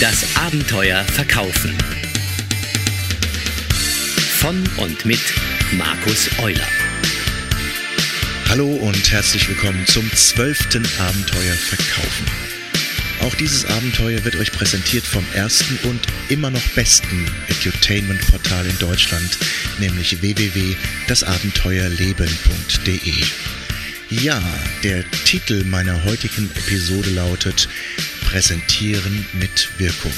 Das Abenteuer Verkaufen. Von und mit Markus Euler. Hallo und herzlich willkommen zum zwölften Abenteuer Verkaufen. Auch dieses Abenteuer wird euch präsentiert vom ersten und immer noch besten Edutainment-Portal in Deutschland, nämlich www.dasabenteuerleben.de. Ja, der Titel meiner heutigen Episode lautet Präsentieren mit Wirkung.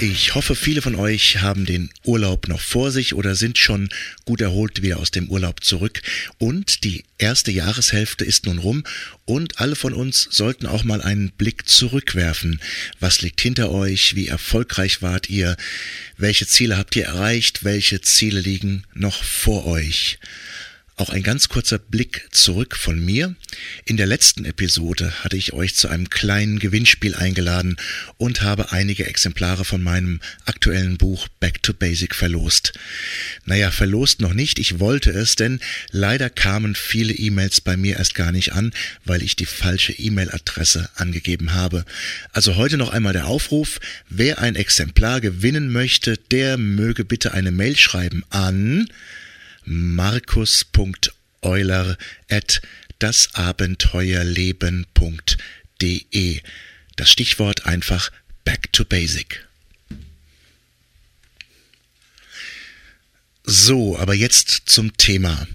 Ich hoffe, viele von euch haben den Urlaub noch vor sich oder sind schon gut erholt wieder aus dem Urlaub zurück. Und die erste Jahreshälfte ist nun rum und alle von uns sollten auch mal einen Blick zurückwerfen. Was liegt hinter euch? Wie erfolgreich wart ihr? Welche Ziele habt ihr erreicht? Welche Ziele liegen noch vor euch? Auch ein ganz kurzer Blick zurück von mir. In der letzten Episode hatte ich euch zu einem kleinen Gewinnspiel eingeladen und habe einige Exemplare von meinem aktuellen Buch Back to Basic verlost. Naja, verlost noch nicht, ich wollte es, denn leider kamen viele E-Mails bei mir erst gar nicht an, weil ich die falsche E-Mail-Adresse angegeben habe. Also heute noch einmal der Aufruf, wer ein Exemplar gewinnen möchte, der möge bitte eine Mail schreiben an markus.euler at dasabenteuerleben.de. Das Stichwort einfach Back to Basic. So, aber jetzt zum Thema.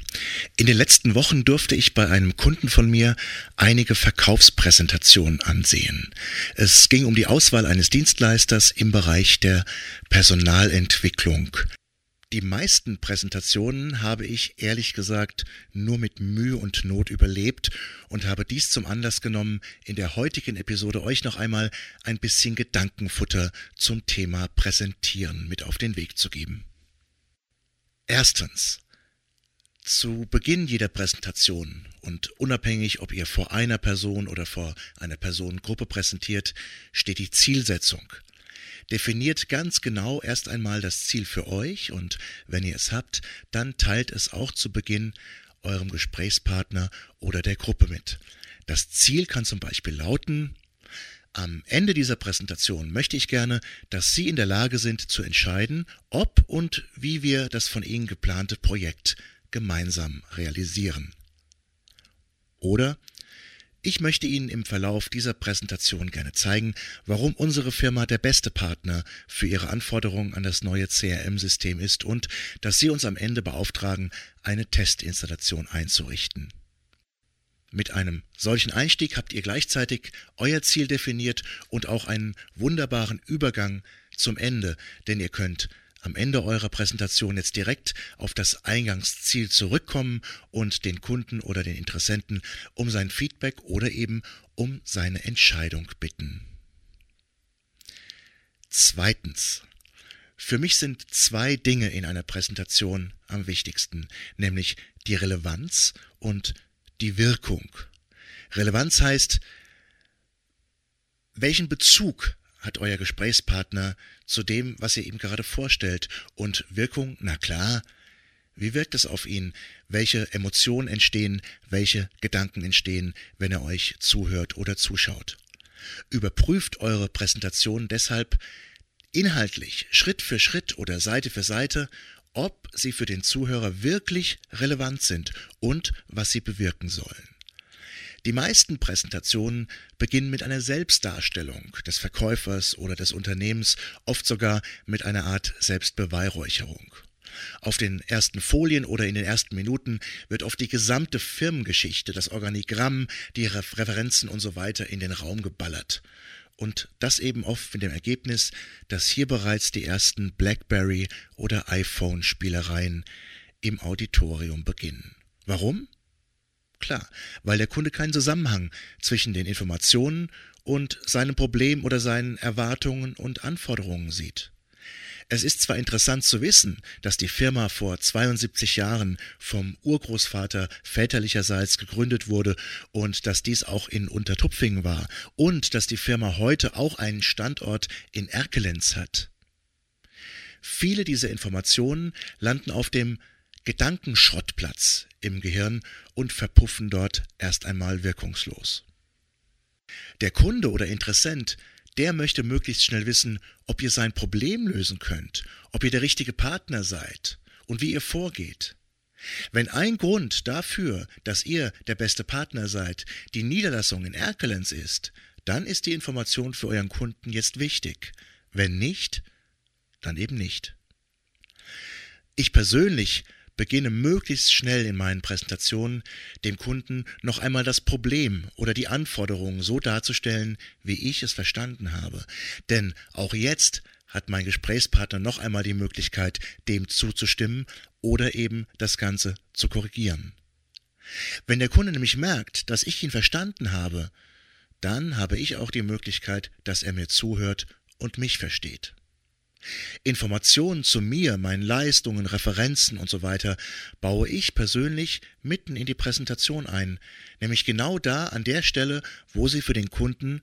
In den letzten Wochen durfte ich bei einem Kunden von mir einige Verkaufspräsentationen ansehen. Es ging um die Auswahl eines Dienstleisters im Bereich der Personalentwicklung. Die meisten Präsentationen habe ich ehrlich gesagt nur mit Mühe und Not überlebt und habe dies zum Anlass genommen, in der heutigen Episode euch noch einmal ein bisschen Gedankenfutter zum Thema Präsentieren mit auf den Weg zu geben. Erstens. Zu Beginn jeder Präsentation und unabhängig, ob ihr vor einer Person oder vor einer Personengruppe präsentiert, steht die Zielsetzung – Definiert ganz genau erst einmal das Ziel für euch und wenn ihr es habt, dann teilt es auch zu Beginn eurem Gesprächspartner oder der Gruppe mit. Das Ziel kann zum Beispiel lauten, am Ende dieser Präsentation möchte ich gerne, dass Sie in der Lage sind zu entscheiden, ob und wie wir das von Ihnen geplante Projekt gemeinsam realisieren. Oder ich möchte Ihnen im Verlauf dieser Präsentation gerne zeigen, warum unsere Firma der beste Partner für Ihre Anforderungen an das neue CRM-System ist und dass Sie uns am Ende beauftragen, eine Testinstallation einzurichten. Mit einem solchen Einstieg habt ihr gleichzeitig euer Ziel definiert und auch einen wunderbaren Übergang zum Ende, denn ihr könnt am Ende eurer Präsentation jetzt direkt auf das Eingangsziel zurückkommen und den Kunden oder den Interessenten um sein Feedback oder eben um seine Entscheidung bitten. Zweitens. Für mich sind zwei Dinge in einer Präsentation am wichtigsten, nämlich die Relevanz und die Wirkung. Relevanz heißt, welchen Bezug hat euer Gesprächspartner zu dem, was ihr ihm gerade vorstellt? Und Wirkung, na klar, wie wirkt es auf ihn? Welche Emotionen entstehen? Welche Gedanken entstehen, wenn er euch zuhört oder zuschaut? Überprüft eure Präsentation deshalb inhaltlich, Schritt für Schritt oder Seite für Seite, ob sie für den Zuhörer wirklich relevant sind und was sie bewirken sollen. Die meisten Präsentationen beginnen mit einer Selbstdarstellung des Verkäufers oder des Unternehmens, oft sogar mit einer Art Selbstbeweihräucherung. Auf den ersten Folien oder in den ersten Minuten wird oft die gesamte Firmengeschichte, das Organigramm, die Referenzen und so weiter in den Raum geballert. Und das eben oft mit dem Ergebnis, dass hier bereits die ersten BlackBerry oder iPhone-Spielereien im Auditorium beginnen. Warum? Klar, weil der Kunde keinen Zusammenhang zwischen den Informationen und seinem Problem oder seinen Erwartungen und Anforderungen sieht. Es ist zwar interessant zu wissen, dass die Firma vor 72 Jahren vom Urgroßvater väterlicherseits gegründet wurde und dass dies auch in Untertupfingen war und dass die Firma heute auch einen Standort in Erkelenz hat. Viele dieser Informationen landen auf dem Gedankenschrottplatz im Gehirn und verpuffen dort erst einmal wirkungslos. Der Kunde oder Interessent, der möchte möglichst schnell wissen, ob ihr sein Problem lösen könnt, ob ihr der richtige Partner seid und wie ihr vorgeht. Wenn ein Grund dafür, dass ihr der beste Partner seid, die Niederlassung in Erkelenz ist, dann ist die Information für euren Kunden jetzt wichtig. Wenn nicht, dann eben nicht. Ich persönlich beginne möglichst schnell in meinen Präsentationen dem Kunden noch einmal das Problem oder die Anforderungen so darzustellen, wie ich es verstanden habe. Denn auch jetzt hat mein Gesprächspartner noch einmal die Möglichkeit, dem zuzustimmen oder eben das Ganze zu korrigieren. Wenn der Kunde nämlich merkt, dass ich ihn verstanden habe, dann habe ich auch die Möglichkeit, dass er mir zuhört und mich versteht. Informationen zu mir, meinen Leistungen, Referenzen und so weiter baue ich persönlich mitten in die Präsentation ein, nämlich genau da an der Stelle, wo sie für den Kunden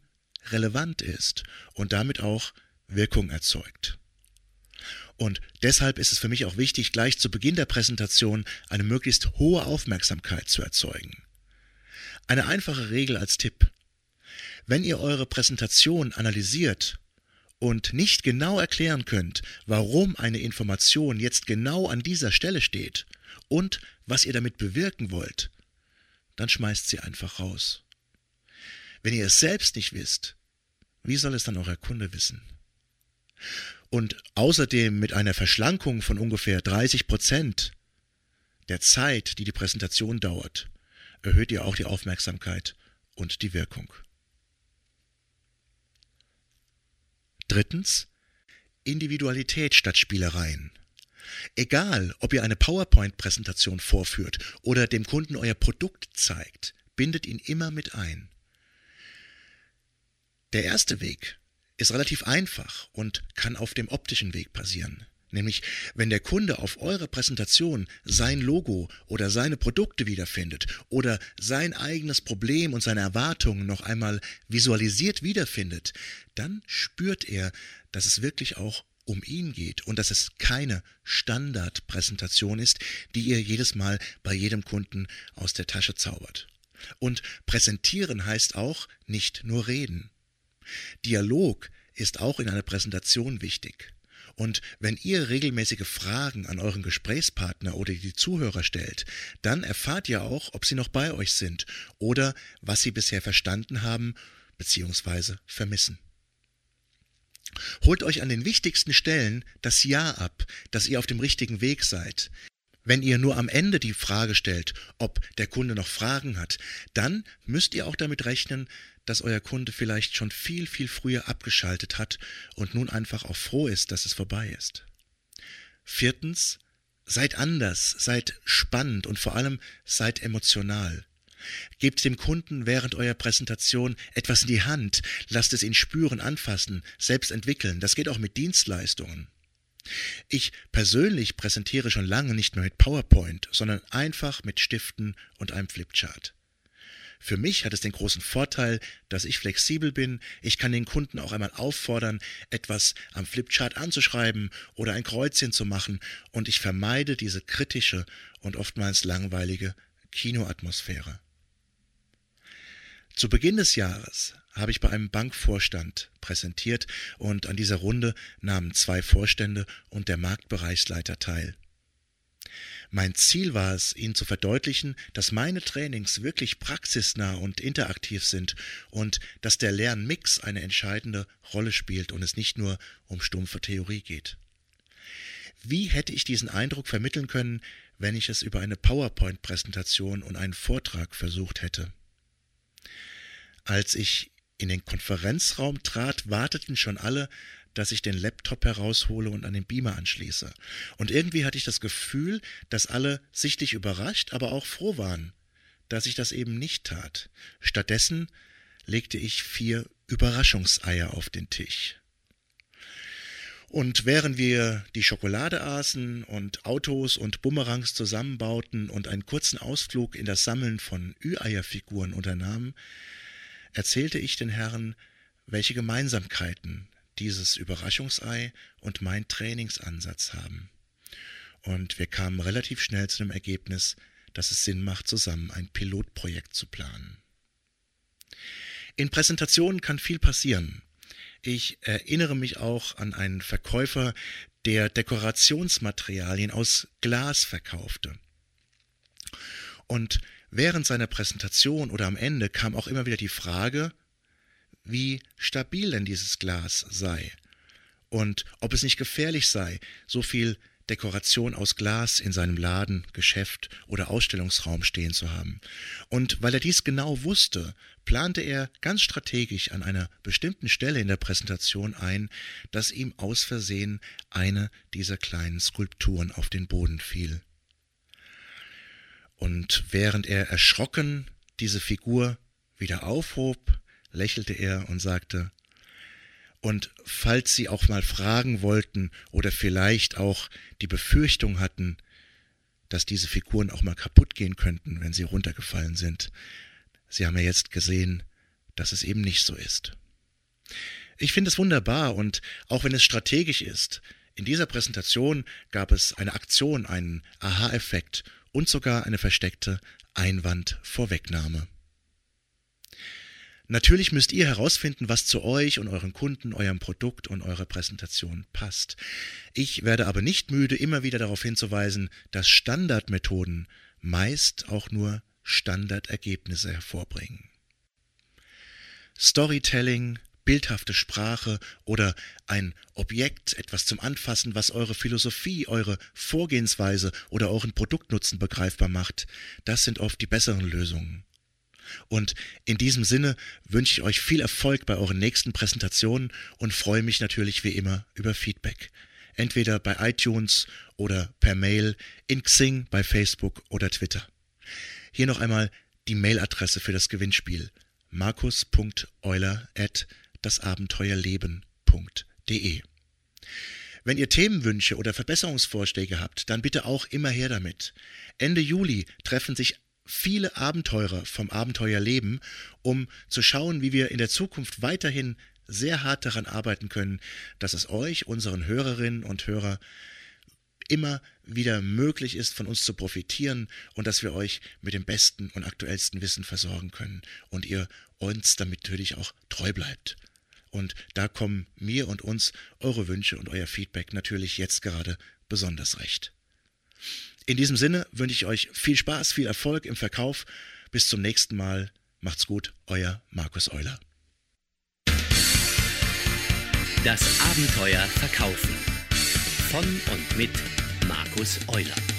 relevant ist und damit auch Wirkung erzeugt. Und deshalb ist es für mich auch wichtig, gleich zu Beginn der Präsentation eine möglichst hohe Aufmerksamkeit zu erzeugen. Eine einfache Regel als Tipp. Wenn ihr eure Präsentation analysiert und nicht genau erklären könnt, warum eine Information jetzt genau an dieser Stelle steht und was ihr damit bewirken wollt, dann schmeißt sie einfach raus. Wenn ihr es selbst nicht wisst, wie soll es dann euer Kunde wissen? Und außerdem mit einer Verschlankung von ungefähr 30 Prozent der Zeit, die die Präsentation dauert, erhöht ihr auch die Aufmerksamkeit und die Wirkung. Drittens Individualität statt Spielereien. Egal, ob ihr eine PowerPoint-Präsentation vorführt oder dem Kunden euer Produkt zeigt, bindet ihn immer mit ein. Der erste Weg ist relativ einfach und kann auf dem optischen Weg passieren. Nämlich, wenn der Kunde auf eurer Präsentation sein Logo oder seine Produkte wiederfindet oder sein eigenes Problem und seine Erwartungen noch einmal visualisiert wiederfindet, dann spürt er, dass es wirklich auch um ihn geht und dass es keine Standardpräsentation ist, die ihr jedes Mal bei jedem Kunden aus der Tasche zaubert. Und präsentieren heißt auch nicht nur reden. Dialog ist auch in einer Präsentation wichtig. Und wenn ihr regelmäßige Fragen an euren Gesprächspartner oder die Zuhörer stellt, dann erfahrt ihr auch, ob sie noch bei euch sind oder was sie bisher verstanden haben bzw. vermissen. Holt euch an den wichtigsten Stellen das Ja ab, dass ihr auf dem richtigen Weg seid. Wenn ihr nur am Ende die Frage stellt, ob der Kunde noch Fragen hat, dann müsst ihr auch damit rechnen, dass euer Kunde vielleicht schon viel, viel früher abgeschaltet hat und nun einfach auch froh ist, dass es vorbei ist. Viertens, seid anders, seid spannend und vor allem seid emotional. Gebt dem Kunden während eurer Präsentation etwas in die Hand, lasst es ihn spüren, anfassen, selbst entwickeln. Das geht auch mit Dienstleistungen. Ich persönlich präsentiere schon lange nicht mehr mit PowerPoint, sondern einfach mit Stiften und einem Flipchart. Für mich hat es den großen Vorteil, dass ich flexibel bin. Ich kann den Kunden auch einmal auffordern, etwas am Flipchart anzuschreiben oder ein Kreuzchen zu machen und ich vermeide diese kritische und oftmals langweilige Kinoatmosphäre. Zu Beginn des Jahres habe ich bei einem Bankvorstand präsentiert und an dieser Runde nahmen zwei Vorstände und der Marktbereichsleiter teil. Mein Ziel war es, Ihnen zu verdeutlichen, dass meine Trainings wirklich praxisnah und interaktiv sind und dass der Lernmix eine entscheidende Rolle spielt und es nicht nur um stumpfe Theorie geht. Wie hätte ich diesen Eindruck vermitteln können, wenn ich es über eine PowerPoint-Präsentation und einen Vortrag versucht hätte? Als ich in den Konferenzraum trat, warteten schon alle, dass ich den Laptop heraushole und an den Beamer anschließe. Und irgendwie hatte ich das Gefühl, dass alle sichtlich überrascht, aber auch froh waren, dass ich das eben nicht tat. Stattdessen legte ich vier Überraschungseier auf den Tisch. Und während wir die Schokolade aßen und Autos und Bumerangs zusammenbauten und einen kurzen Ausflug in das Sammeln von Ü-Eierfiguren unternahmen, erzählte ich den Herren, welche Gemeinsamkeiten dieses Überraschungsei und mein Trainingsansatz haben. Und wir kamen relativ schnell zu dem Ergebnis, dass es Sinn macht, zusammen ein Pilotprojekt zu planen. In Präsentationen kann viel passieren. ich erinnere mich auch an einen Verkäufer, der Dekorationsmaterialien aus Glas verkaufte. Und während seiner Präsentation oder am Ende kam auch immer wieder die Frage, wie stabil denn dieses Glas sei und ob es nicht gefährlich sei, so viel Dekoration aus Glas in seinem Laden, Geschäft oder Ausstellungsraum stehen zu haben. Und weil er dies genau wusste, plante er ganz strategisch an einer bestimmten Stelle in der Präsentation ein, dass ihm aus Versehen eine dieser kleinen Skulpturen auf den Boden fiel. Und während er erschrocken diese Figur wieder aufhob, lächelte er und sagte, und falls Sie auch mal fragen wollten oder vielleicht auch die Befürchtung hatten, dass diese Figuren auch mal kaputt gehen könnten, wenn sie runtergefallen sind, Sie haben ja jetzt gesehen, dass es eben nicht so ist. Ich finde es wunderbar und auch wenn es strategisch ist, in dieser Präsentation gab es eine Aktion, einen Aha-Effekt und sogar eine versteckte Einwandvorwegnahme. Natürlich müsst ihr herausfinden, was zu euch und euren Kunden, eurem Produkt und eurer Präsentation passt. Ich werde aber nicht müde, immer wieder darauf hinzuweisen, dass Standardmethoden meist auch nur Standardergebnisse hervorbringen. Storytelling, bildhafte Sprache oder ein Objekt, etwas zum Anfassen, was eure Philosophie, eure Vorgehensweise oder euren Produktnutzen begreifbar macht, das sind oft die besseren Lösungen. Und in diesem Sinne wünsche ich euch viel Erfolg bei euren nächsten Präsentationen und freue mich natürlich wie immer über Feedback. Entweder bei iTunes oder per Mail, in Xing, bei Facebook oder Twitter. Hier noch einmal die Mailadresse für das Gewinnspiel markus.euler dasabenteuerleben.de. Wenn ihr Themenwünsche oder Verbesserungsvorschläge habt, dann bitte auch immer her damit. Ende Juli treffen sich viele Abenteurer vom Abenteuerleben, um zu schauen, wie wir in der Zukunft weiterhin sehr hart daran arbeiten können, dass es euch, unseren Hörerinnen und Hörer, immer wieder möglich ist, von uns zu profitieren und dass wir euch mit dem besten und aktuellsten Wissen versorgen können und ihr uns damit natürlich auch treu bleibt. Und da kommen mir und uns eure Wünsche und euer Feedback natürlich jetzt gerade besonders recht. In diesem Sinne wünsche ich euch viel Spaß, viel Erfolg im Verkauf. Bis zum nächsten Mal. Macht's gut, euer Markus Euler. Das Abenteuer Verkaufen. Von und mit Markus Euler.